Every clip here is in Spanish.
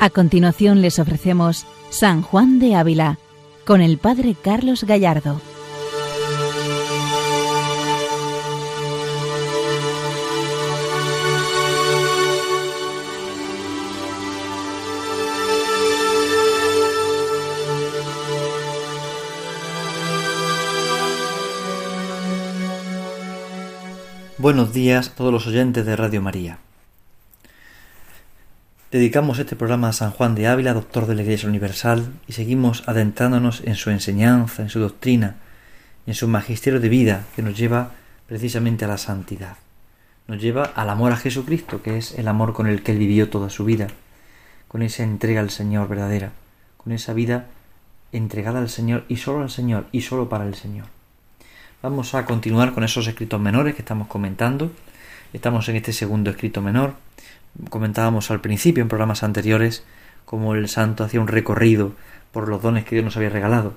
A continuación les ofrecemos San Juan de Ávila con el Padre Carlos Gallardo. Buenos días a todos los oyentes de Radio María. Dedicamos este programa a San Juan de Ávila, doctor de la Iglesia Universal, y seguimos adentrándonos en su enseñanza, en su doctrina, en su magisterio de vida, que nos lleva precisamente a la santidad. Nos lleva al amor a Jesucristo, que es el amor con el que él vivió toda su vida, con esa entrega al Señor verdadera, con esa vida entregada al Señor y solo al Señor y solo para el Señor. Vamos a continuar con esos escritos menores que estamos comentando. Estamos en este segundo escrito menor comentábamos al principio en programas anteriores cómo el santo hacía un recorrido por los dones que Dios nos había regalado.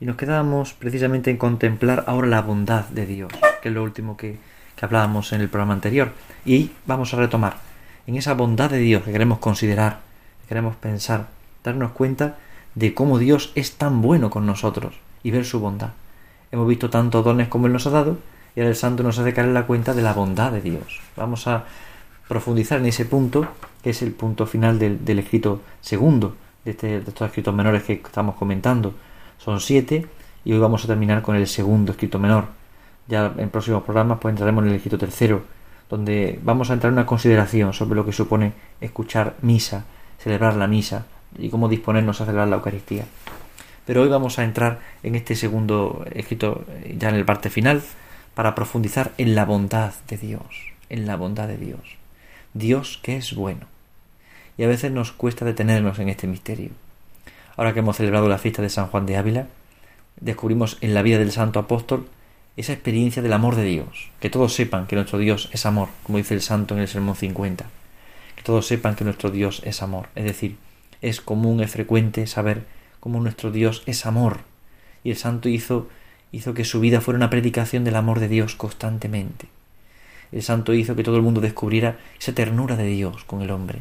Y nos quedábamos precisamente en contemplar ahora la bondad de Dios, que es lo último que, que hablábamos en el programa anterior. Y vamos a retomar en esa bondad de Dios que queremos considerar, que queremos pensar, darnos cuenta de cómo Dios es tan bueno con nosotros y ver su bondad. Hemos visto tantos dones como Él nos ha dado y ahora el santo nos hace caer en la cuenta de la bondad de Dios. Vamos a profundizar en ese punto, que es el punto final del, escrito segundo de, este, de estos escritos menores que estamos comentando. Son siete y hoy vamos a terminar con el segundo escrito menor. Ya en próximos programas pues entraremos en el escrito tercero, donde vamos a entrar en una consideración sobre lo que supone escuchar misa, celebrar la misa y cómo disponernos a celebrar la Eucaristía. Pero hoy vamos a entrar en este segundo escrito ya en el parte final para profundizar en la bondad de Dios, en la bondad de Dios. Dios que es bueno. Y a veces nos cuesta detenernos en este misterio. Ahora que hemos celebrado la fiesta de San Juan de Ávila, descubrimos en la vida del santo apóstol esa experiencia del amor de Dios. Que todos sepan que nuestro Dios es amor, como dice el santo en el Sermón 50. Que todos sepan que nuestro Dios es amor. Es decir, es común, es frecuente saber cómo nuestro Dios es amor. Y el santo hizo, hizo que su vida fuera una predicación del amor de Dios constantemente el santo hizo que todo el mundo descubriera esa ternura de Dios con el hombre.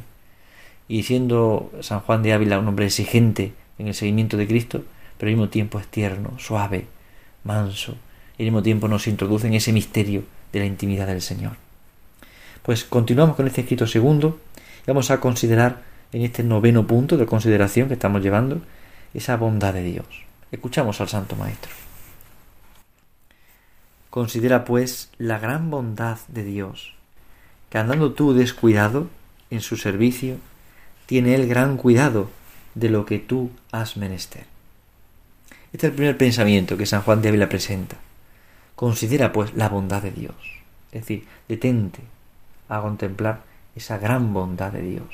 Y siendo San Juan de Ávila un hombre exigente en el seguimiento de Cristo, pero al mismo tiempo es tierno, suave, manso, y al mismo tiempo nos introduce en ese misterio de la intimidad del Señor. Pues continuamos con este escrito segundo y vamos a considerar en este noveno punto de consideración que estamos llevando esa bondad de Dios. Escuchamos al Santo Maestro. Considera pues la gran bondad de Dios, que andando tú descuidado en su servicio, tiene él gran cuidado de lo que tú has menester. Este es el primer pensamiento que San Juan de Ávila presenta. Considera pues la bondad de Dios, es decir, detente a contemplar esa gran bondad de Dios,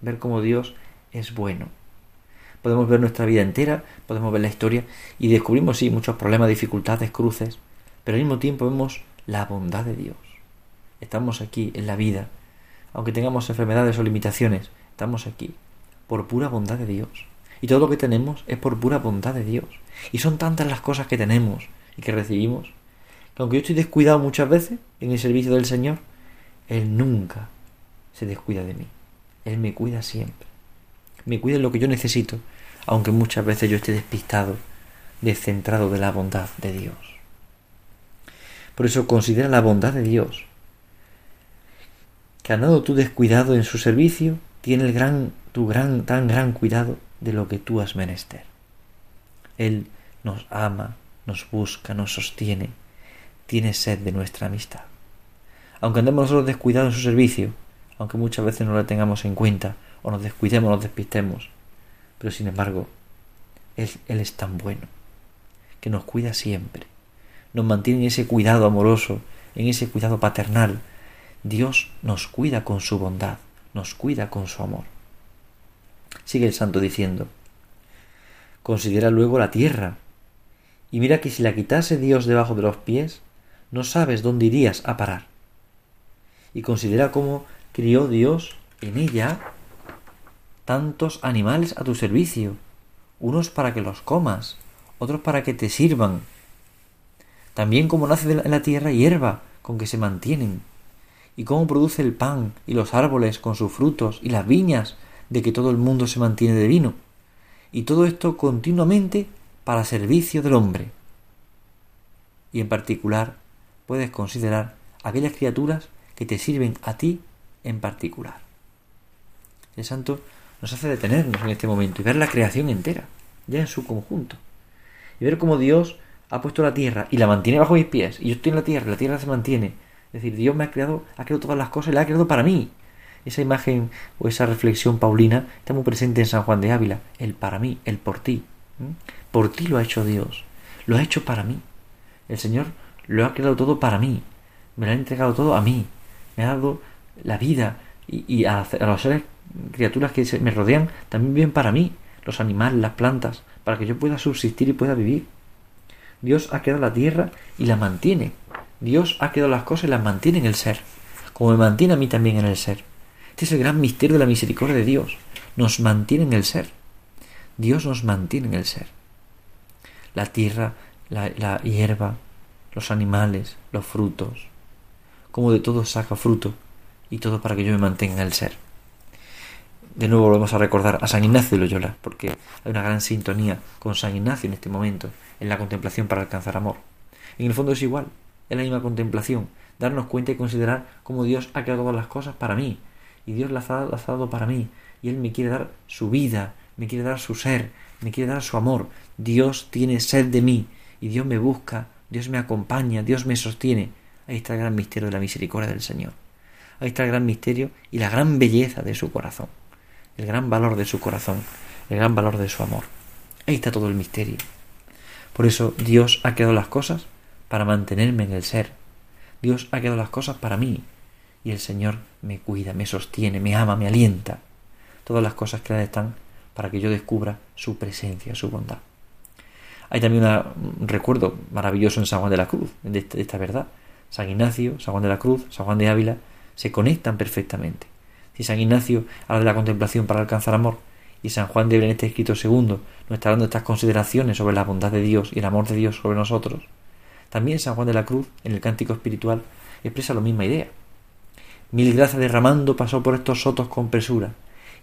ver cómo Dios es bueno. Podemos ver nuestra vida entera, podemos ver la historia y descubrimos, sí, muchos problemas, dificultades, cruces, pero al mismo tiempo vemos la bondad de Dios. Estamos aquí en la vida, aunque tengamos enfermedades o limitaciones, estamos aquí por pura bondad de Dios. Y todo lo que tenemos es por pura bondad de Dios. Y son tantas las cosas que tenemos y que recibimos, que aunque yo estoy descuidado muchas veces en el servicio del Señor, Él nunca se descuida de mí. Él me cuida siempre. Me cuida en lo que yo necesito, aunque muchas veces yo esté despistado, descentrado de la bondad de Dios. Por eso considera la bondad de Dios. Que andado tú descuidado en su servicio, tiene el gran, tu gran, tan gran cuidado de lo que tú has menester. Él nos ama, nos busca, nos sostiene, tiene sed de nuestra amistad. Aunque andemos nosotros descuidados en su servicio, aunque muchas veces no la tengamos en cuenta, o nos descuidemos, nos despistemos, pero sin embargo, él es tan bueno, que nos cuida siempre, nos mantiene en ese cuidado amoroso, en ese cuidado paternal. Dios nos cuida con su bondad, nos cuida con su amor. Sigue el santo diciendo, considera luego la tierra, y mira que si la quitase Dios debajo de los pies, no sabes dónde irías a parar. Y considera cómo crió Dios en ella tantos animales a tu servicio, unos para que los comas, otros para que te sirvan, también cómo nace en la tierra hierba con que se mantienen, y cómo produce el pan y los árboles con sus frutos y las viñas de que todo el mundo se mantiene de vino. Y todo esto continuamente para servicio del hombre. Y en particular puedes considerar aquellas criaturas que te sirven a ti en particular. El santo nos hace detenernos en este momento y ver la creación entera, ya en su conjunto. Y ver cómo Dios ha puesto la tierra y la mantiene bajo mis pies. Y yo estoy en la tierra, la tierra se mantiene. Es decir, Dios me ha creado, ha creado todas las cosas y la ha creado para mí. Esa imagen o esa reflexión paulina está muy presente en San Juan de Ávila. El para mí, el por ti. Por ti lo ha hecho Dios. Lo ha hecho para mí. El Señor lo ha creado todo para mí. Me lo ha entregado todo a mí. Me ha dado la vida. Y, a, a los seres, criaturas que me rodean, también viven para mí. Los animales, las plantas, para que yo pueda subsistir y pueda vivir. Dios ha creado la tierra y la mantiene. Dios ha creado las cosas y las mantiene en el ser, como me mantiene a mí también en el ser. Este es el gran misterio de la misericordia de Dios. Nos mantiene en el ser. Dios nos mantiene en el ser. La tierra, la, hierba, los animales, los frutos. Como de todo saca fruto y todo para que yo me mantenga en el ser. De nuevo volvemos a recordar a San Ignacio de Loyola, porque hay una gran sintonía con San Ignacio en este momento, en la contemplación para alcanzar amor. En el fondo es igual, es la misma contemplación, darnos cuenta y considerar cómo Dios ha creado las cosas para mí, y Dios las ha, dado para mí y Él me quiere dar su vida, me quiere dar su ser, me quiere dar su amor. Dios tiene sed de mí y Dios me busca, Dios me acompaña, Dios me sostiene. Ahí está el gran misterio de la misericordia del Señor. Ahí está el gran misterio y la gran belleza de su corazón, el gran valor de su corazón, el gran valor de su amor. Ahí está todo el misterio. Por eso Dios ha creado las cosas para mantenerme en el ser. Dios ha creado las cosas para mí, y el Señor me cuida, me sostiene, me ama, me alienta. Todas las cosas que están para que yo descubra su presencia, su bondad. Hay también un recuerdo maravilloso en San Juan de la Cruz, de esta, verdad. San Ignacio, San Juan de la Cruz, San Juan de Ávila se conectan perfectamente. Si San Ignacio habla de la contemplación para alcanzar amor, y San Juan de en este escrito segundo nos está dando estas consideraciones sobre la bondad de Dios y el amor de Dios sobre nosotros, también San Juan de la Cruz, en el cántico espiritual, expresa la misma idea. Mil gracias derramando pasó por estos sotos con presura,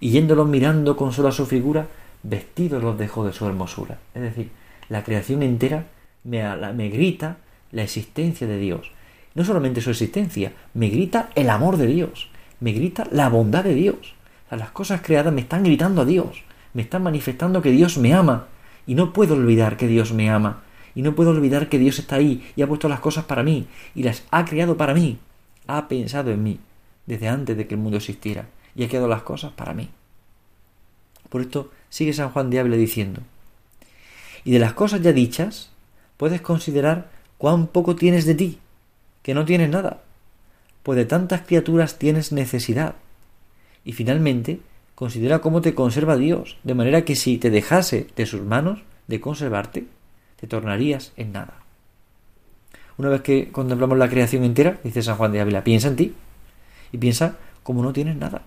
y yéndolos mirando con sola su figura, vestidos los dejó de su hermosura. Es decir, la creación entera me, me grita la existencia de Dios. No solamente su existencia, me grita el amor de Dios, me grita la bondad de Dios. las cosas creadas me están gritando a Dios, me están manifestando que Dios me ama, y no puedo olvidar que Dios me ama, y no puedo olvidar que Dios está ahí y ha puesto las cosas para mí, y las ha creado para mí, ha pensado en mí desde antes de que el mundo existiera y ha quedado las cosas para mí. Por esto sigue San Juan de diciendo, y de las cosas ya dichas, puedes considerar cuán poco tienes de ti, que no tienes nada, pues de tantas criaturas tienes necesidad. Y finalmente, considera cómo te conserva Dios, de manera que si te dejase de sus manos de conservarte, te tornarías en nada. Una vez que contemplamos la creación entera, dice San Juan de Ávila, piensa en ti, y piensa como no tienes nada.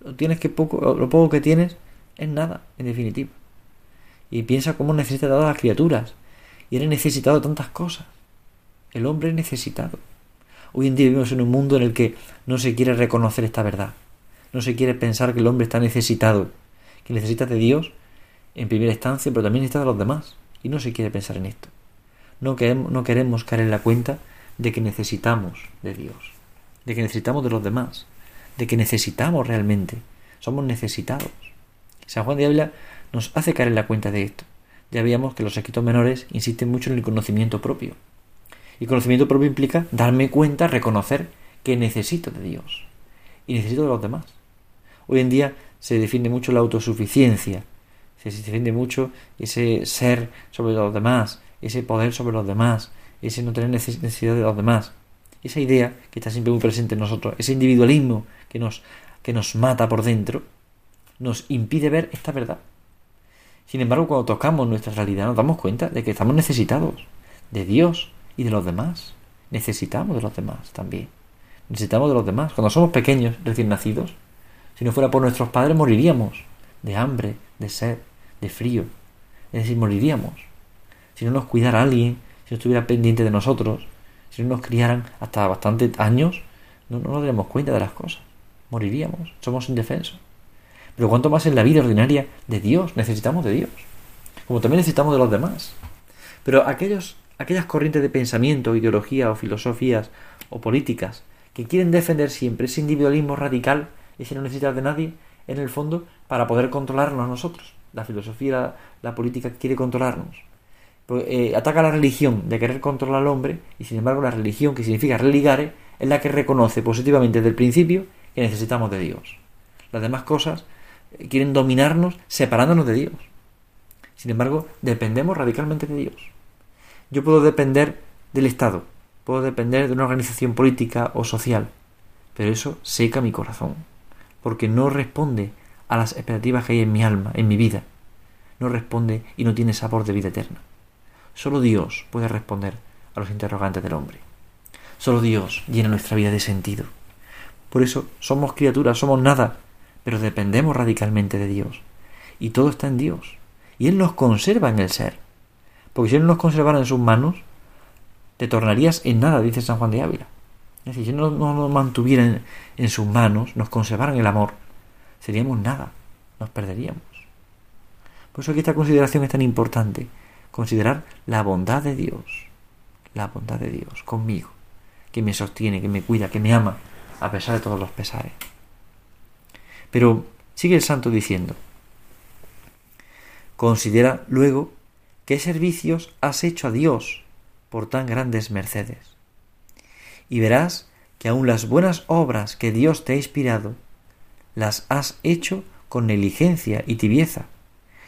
Lo, tienes que poco, lo poco que tienes es nada, en definitiva. Y piensa cómo necesitas a las criaturas. Y eres necesitado de tantas cosas. El hombre es necesitado. Hoy en día vivimos en un mundo en el que no se quiere reconocer esta verdad. No se quiere pensar que el hombre está necesitado, que necesita de Dios en primera instancia, pero también necesita de los demás. Y no se quiere pensar en esto. No queremos, no queremos caer en la cuenta de que necesitamos de Dios de que necesitamos de los demás, de que necesitamos realmente, somos necesitados. San Juan de Ávila nos hace caer en la cuenta de esto. Ya veíamos que los escritos menores insisten mucho en el conocimiento propio. Y conocimiento propio implica darme cuenta, reconocer que necesito de Dios y necesito de los demás. Hoy en día se defiende mucho la autosuficiencia, se defiende mucho ese ser sobre los demás, ese poder sobre los demás, ese no tener necesidad de los demás esa idea que está siempre muy presente en nosotros, ese individualismo que nos, que nos mata por dentro, nos impide ver esta verdad. Sin embargo, cuando tocamos nuestra realidad nos damos cuenta de que estamos necesitados de Dios y de los demás. Necesitamos de los demás también. Necesitamos de los demás. Cuando somos pequeños, recién nacidos, si no fuera por nuestros padres moriríamos de hambre, de sed, de frío. Es decir, moriríamos. Si no nos cuidara alguien, si no estuviera pendiente de nosotros, si no nos criaran hasta bastantes años, no, nos daríamos cuenta de las cosas. Moriríamos, somos indefensos. Pero cuanto más en la vida ordinaria de Dios, necesitamos de Dios. Como también necesitamos de los demás. Pero aquellos, aquellas corrientes de pensamiento, ideología o filosofías o políticas que quieren defender siempre ese individualismo radical y sin no necesitar de nadie, en el fondo, para poder controlarnos nosotros. La filosofía, la, política quiere controlarnos. Pues, eh, ataca la religión de querer controlar al hombre y sin embargo la religión, que significa religare, es la que reconoce positivamente desde el principio que necesitamos de Dios. Las demás cosas eh, quieren dominarnos separándonos de Dios. Sin embargo, dependemos radicalmente de Dios. Yo puedo depender del Estado, puedo depender de una organización política o social, pero eso seca mi corazón, porque no responde a las expectativas que hay en mi alma, en mi vida. No responde y no tiene sabor de vida eterna. Solo Dios puede responder a los interrogantes del hombre. Solo Dios llena nuestra vida de sentido. Por eso somos criaturas, somos nada, pero dependemos radicalmente de Dios. Y todo está en Dios. Y Él nos conserva en el ser. Porque si Él nos conservara en sus manos, te tornarías en nada, dice San Juan de Ávila. Es decir, si no, nos mantuviera en, sus manos, nos conservaran el amor, seríamos nada, nos perderíamos. Por eso aquí esta consideración es tan importante, considerar la bondad de Dios, la bondad de Dios conmigo, que me sostiene, que me cuida, que me ama, a pesar de todos los pesares. Pero sigue el santo diciendo, considera luego qué servicios has hecho a Dios por tan grandes mercedes. Y verás que aun las buenas obras que Dios te ha inspirado, las has hecho con negligencia y tibieza,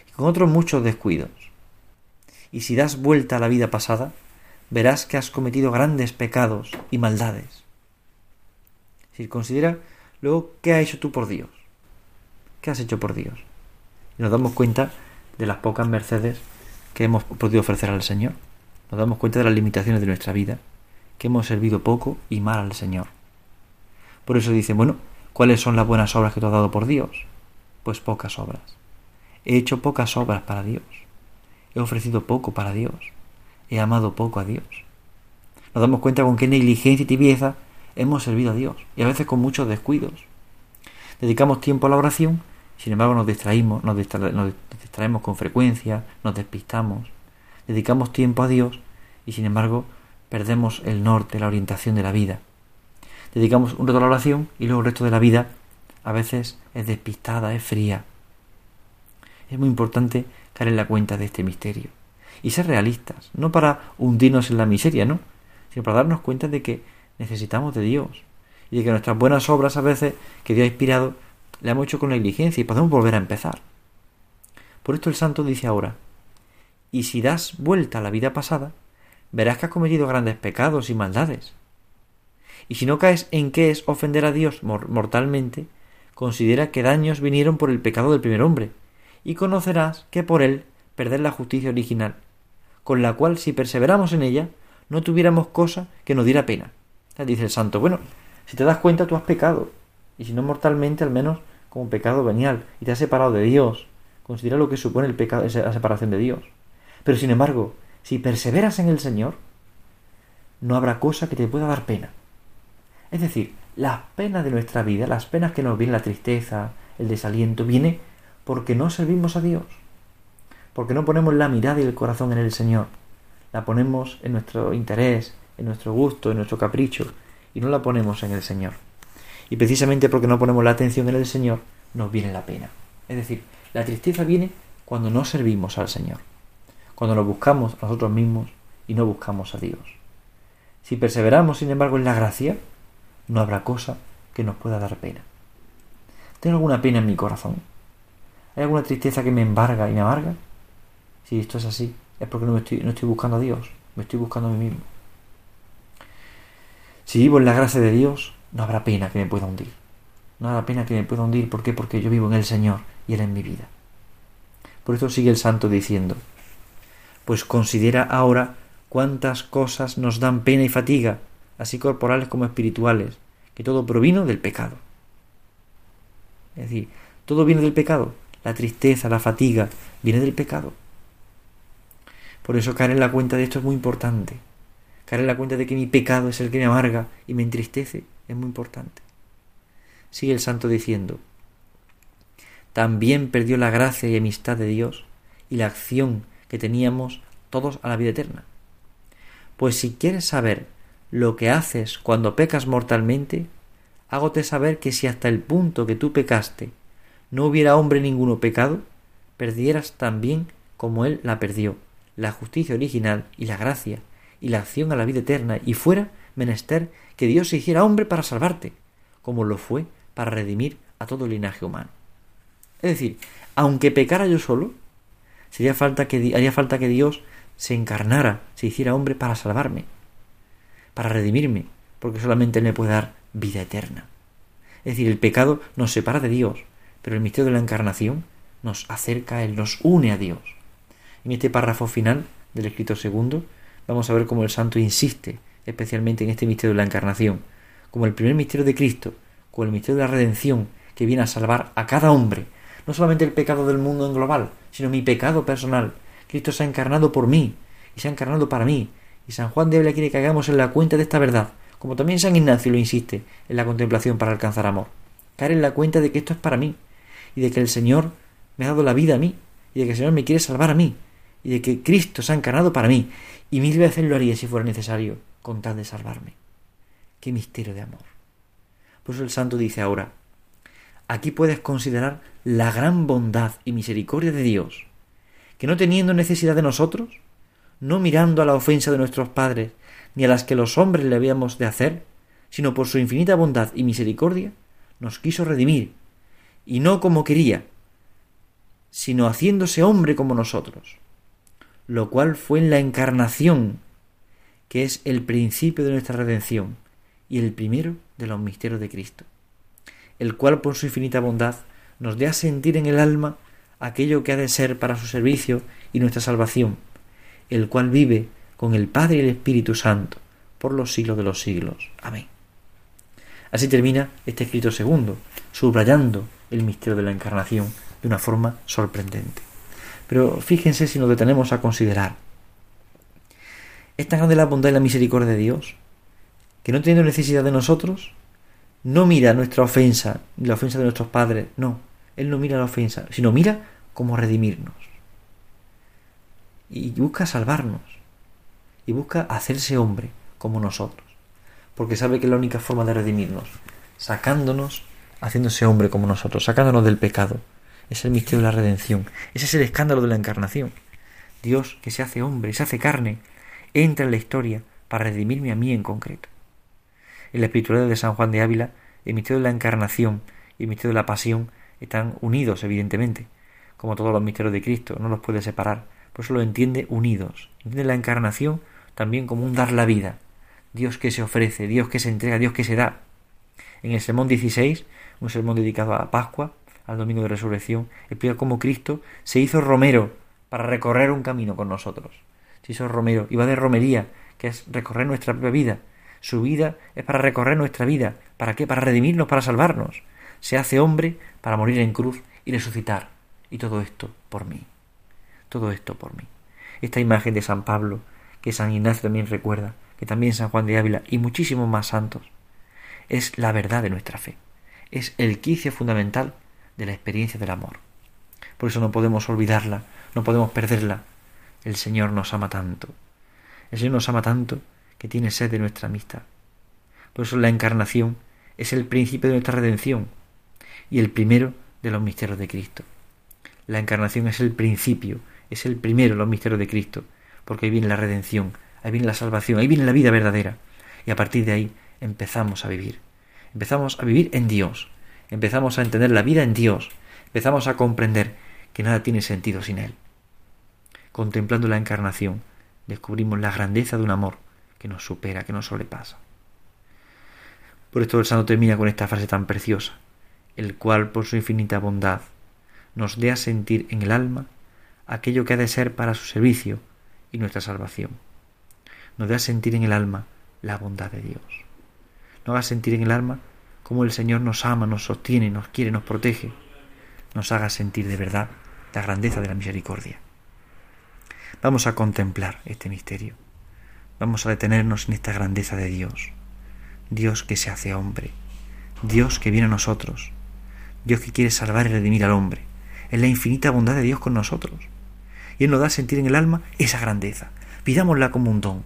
y con otros muchos descuidos. Y si das vuelta a la vida pasada, verás que has cometido grandes pecados y maldades. Si considera luego qué has hecho tú por Dios. ¿Qué has hecho por Dios? Y nos damos cuenta de las pocas mercedes que hemos podido ofrecer al Señor. Nos damos cuenta de las limitaciones de nuestra vida, que hemos servido poco y mal al Señor. Por eso dice, bueno, ¿cuáles son las buenas obras que te has dado por Dios? Pues pocas obras. He hecho pocas obras para Dios. He ofrecido poco para Dios. He amado poco a Dios. Nos damos cuenta con qué negligencia y tibieza hemos servido a Dios, y a veces con muchos descuidos. Dedicamos tiempo a la oración sin embargo, nos distraímos, nos, distraemos con frecuencia, nos despistamos, dedicamos tiempo a Dios y sin embargo perdemos el norte, la orientación de la vida. Dedicamos un rato a la oración y luego el resto de la vida a veces es despistada, es fría. Es muy importante caer en la cuenta de este misterio y ser realistas, no para hundirnos en la miseria, no, sino para darnos cuenta de que necesitamos de Dios y de que nuestras buenas obras a veces que Dios ha inspirado le hemos hecho con negligencia y podemos volver a empezar. Por esto el santo dice ahora, y si das vuelta a la vida pasada, verás que has cometido grandes pecados y maldades. Y si no caes en qué es ofender a Dios mortalmente, considera que daños vinieron por el pecado del primer hombre, y conocerás que por él perder la justicia original, con la cual si perseveramos en ella, no tuviéramos cosa que nos diera pena. Dice el santo, bueno, si te das cuenta tú has pecado, y si no mortalmente, al menos como pecado venial, y te has separado de Dios. Considera lo que supone el pecado, la separación de Dios. Pero sin embargo, si perseveras en el Señor, no habrá cosa que te pueda dar pena. Es decir, las penas de nuestra vida, las penas que nos viene la tristeza, el desaliento, viene porque no servimos a Dios, porque no ponemos la mirada y el corazón en el Señor, la ponemos en nuestro interés, en nuestro gusto, en nuestro capricho, y no la ponemos en el Señor. Y precisamente porque no ponemos la atención en el Señor, nos viene la pena. Es decir, la tristeza viene cuando no servimos al Señor, cuando lo buscamos a nosotros mismos y no buscamos a Dios. Si perseveramos, sin embargo, en la gracia, no habrá cosa que nos pueda dar pena. ¿Tengo alguna pena en mi corazón? ¿Hay alguna tristeza que me embarga y me amarga? Si esto es así, es porque no, estoy, no estoy buscando a Dios, me estoy buscando a mí mismo. Si vivo en la gracia de Dios, no habrá pena que me pueda hundir. No habrá pena que me pueda hundir. ¿Por qué? Porque yo vivo en el Señor y Él en mi vida. Por eso sigue el santo diciendo, pues considera ahora cuántas cosas nos dan pena y fatiga, así corporales como espirituales, que todo provino del pecado. Es decir, todo viene del pecado. La tristeza, la fatiga, viene del pecado. Por eso caer en la cuenta de esto es muy importante. Caer la cuenta de que mi pecado es el que me amarga y me entristece es muy importante. Sigue el santo diciendo, también perdió la gracia y amistad de Dios y la acción que teníamos todos a la vida eterna. Pues si quieres saber lo que haces cuando pecas mortalmente, hágote saber que si hasta el punto que tú pecaste no hubiera hombre ninguno pecado, perdieras también como él la perdió, la justicia original y la gracia y la acción a la vida eterna, y fuera menester que Dios se hiciera hombre para salvarte, como lo fue para redimir a todo el linaje humano. Es decir, aunque pecara yo solo, sería falta que, haría falta que Dios se encarnara, se hiciera hombre para salvarme, para redimirme, porque solamente me puede dar vida eterna. Es decir, el pecado nos separa de Dios, pero el misterio de la encarnación nos acerca Él, nos une a Dios. En este párrafo final del escrito segundo, vamos a ver cómo el santo insiste especialmente en este misterio de la encarnación, como el primer misterio de Cristo, como el misterio de la redención que viene a salvar a cada hombre, no solamente el pecado del mundo en global, sino mi pecado personal. Cristo se ha encarnado por mí y se ha encarnado para mí. Y San Juan de Ávila quiere que hagamos en la cuenta de esta verdad, como también San Ignacio lo insiste en la contemplación para alcanzar amor. Caer en la cuenta de que esto es para mí y de que el Señor me ha dado la vida a mí y de que el Señor me quiere salvar a mí y de que Cristo se ha encarnado para mí y mil veces lo haría si fuera necesario con tal de salvarme. Qué misterio de amor. Por eso el santo dice ahora, aquí puedes considerar la gran bondad y misericordia de Dios, que no teniendo necesidad de nosotros, no mirando a la ofensa de nuestros padres, ni a las que los hombres le habíamos de hacer, sino por su infinita bondad y misericordia, nos quiso redimir, y no como quería, sino haciéndose hombre como nosotros, lo cual fue en la encarnación que es el principio de nuestra redención y el primero de los misterios de Cristo, el cual por su infinita bondad nos dé a sentir en el alma aquello que ha de ser para su servicio y nuestra salvación, el cual vive con el Padre y el Espíritu Santo por los siglos de los siglos. Amén. Así termina este escrito segundo, subrayando el misterio de la encarnación de una forma sorprendente. Pero fíjense si nos detenemos a considerar es tan grande la bondad y la misericordia de Dios, que no teniendo necesidad de nosotros, no mira nuestra ofensa, la ofensa de nuestros padres, no, Él no mira la ofensa, sino mira cómo redimirnos. Y busca salvarnos, y busca hacerse hombre como nosotros, porque sabe que es la única forma de redimirnos, sacándonos, haciéndose hombre como nosotros, sacándonos del pecado. Es el misterio de la redención, ese es el escándalo de la encarnación. Dios que se hace hombre, se hace carne, entra en la historia para redimirme a mí en concreto. En la espiritualidad de San Juan de Ávila, el misterio de la encarnación y el misterio de la pasión están unidos, evidentemente, como todos los misterios de Cristo, no los puede separar, por eso lo entiende unidos. Entiende la encarnación también como un dar la vida, Dios que se ofrece, Dios que se entrega, Dios que se da. En el sermón 16, un sermón dedicado a Pascua, al domingo de resurrección, explica cómo Cristo se hizo romero para recorrer un camino con nosotros si sos Romero, y va de romería, que es recorrer nuestra propia vida. Su vida es para recorrer nuestra vida. ¿Para qué? Para redimirnos, para salvarnos. Se hace hombre para morir en cruz y resucitar. Y todo esto por mí. Todo esto por mí. Esta imagen de San Pablo, que San Ignacio también recuerda, que también San Juan de Ávila y muchísimos más santos, es la verdad de nuestra fe. Es el quicio fundamental de la experiencia del amor. Por eso no podemos olvidarla, no podemos perderla, el Señor nos ama tanto. El Señor nos ama tanto que tiene sed de nuestra amistad. Por eso la encarnación es el principio de nuestra redención y el primero de los misterios de Cristo. La encarnación es el principio, es el primero de los misterios de Cristo, porque ahí viene la redención, ahí viene la salvación, ahí viene la vida verdadera. Y a partir de ahí empezamos a vivir. Empezamos a vivir en Dios, empezamos a entender la vida en Dios, empezamos a comprender que nada tiene sentido sin Él contemplando la encarnación, descubrimos la grandeza de un amor que nos supera, que nos sobrepasa. Por esto el santo termina con esta frase tan preciosa, el cual por su infinita bondad nos dé a sentir en el alma aquello que ha de ser para su servicio y nuestra salvación. Nos dé a sentir en el alma la bondad de Dios. Nos haga sentir en el alma cómo el Señor nos ama, nos sostiene, nos quiere, nos protege. Nos haga sentir de verdad la grandeza de la misericordia. Vamos a contemplar este misterio. Vamos a detenernos en esta grandeza de Dios. Dios que se hace hombre. Dios que viene a nosotros. Dios que quiere salvar y redimir al hombre. Es la infinita bondad de Dios con nosotros. Y Él nos da a sentir en el alma esa grandeza. Pidámosla como un don.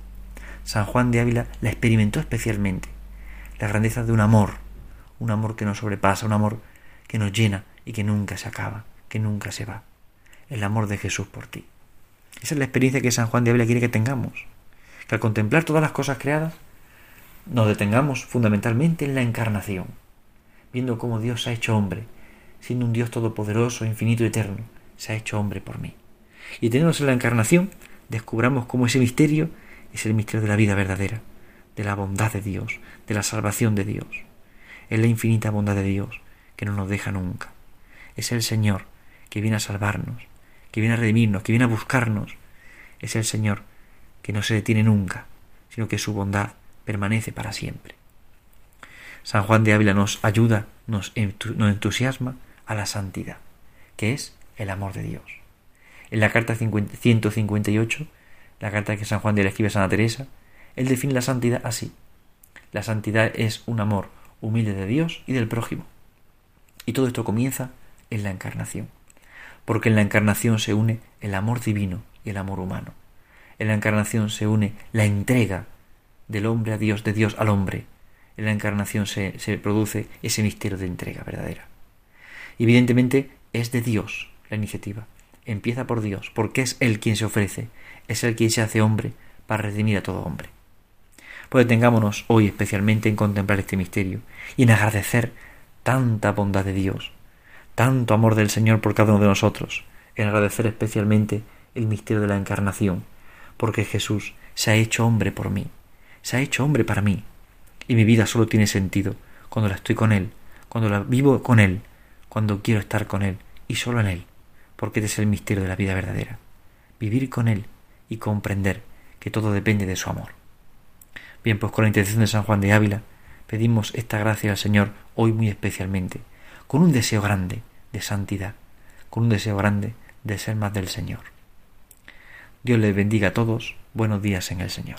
San Juan de Ávila la experimentó especialmente. La grandeza de un amor, un amor que nos sobrepasa, un amor que nos llena y que nunca se acaba, que nunca se va. El amor de Jesús por ti. Esa es la experiencia que San Juan de Ávila quiere que tengamos. Que al contemplar todas las cosas creadas, nos detengamos fundamentalmente en la encarnación, viendo cómo Dios se ha hecho hombre, siendo un Dios todopoderoso, infinito y eterno, se ha hecho hombre por mí. Y teniéndonos en la encarnación, descubramos cómo ese misterio es el misterio de la vida verdadera, de la bondad de Dios, de la salvación de Dios. Es la infinita bondad de Dios que no nos deja nunca. Es el Señor que viene a salvarnos, que viene a redimirnos, que viene a buscarnos. Es el Señor que no se detiene nunca, sino que su bondad permanece para siempre. San Juan de Ávila nos ayuda, nos, entusiasma a la santidad, que es el amor de Dios. En la carta 158, la carta que San Juan de escribe a Santa Teresa, él define la santidad así. La santidad es un amor humilde de Dios y del prójimo. Y todo esto comienza en la encarnación, porque en la encarnación se une el amor divino y el amor humano. En la encarnación se une la entrega del hombre a Dios, de Dios al hombre. En la encarnación se, se produce ese misterio de entrega verdadera. Evidentemente es de Dios la iniciativa. Empieza por Dios, porque es Él quien se ofrece, es Él quien se hace hombre para redimir a todo hombre. Pues detengámonos hoy especialmente en contemplar este misterio y en agradecer tanta bondad de Dios, tanto amor del Señor por cada uno de nosotros, en agradecer especialmente el misterio de la encarnación, porque Jesús se ha hecho hombre por mí, se ha hecho hombre para mí. Y mi vida solo tiene sentido cuando la estoy con Él, cuando la vivo con Él, cuando quiero estar con Él y solo en Él, porque este es el misterio de la vida verdadera. Vivir con Él y comprender que todo depende de su amor. Bien, pues con la intención de San Juan de Ávila, pedimos esta gracia al Señor hoy muy especialmente, con un deseo grande de santidad, con un deseo grande de ser más del Señor. Dios les bendiga a todos, buenos días en el Señor.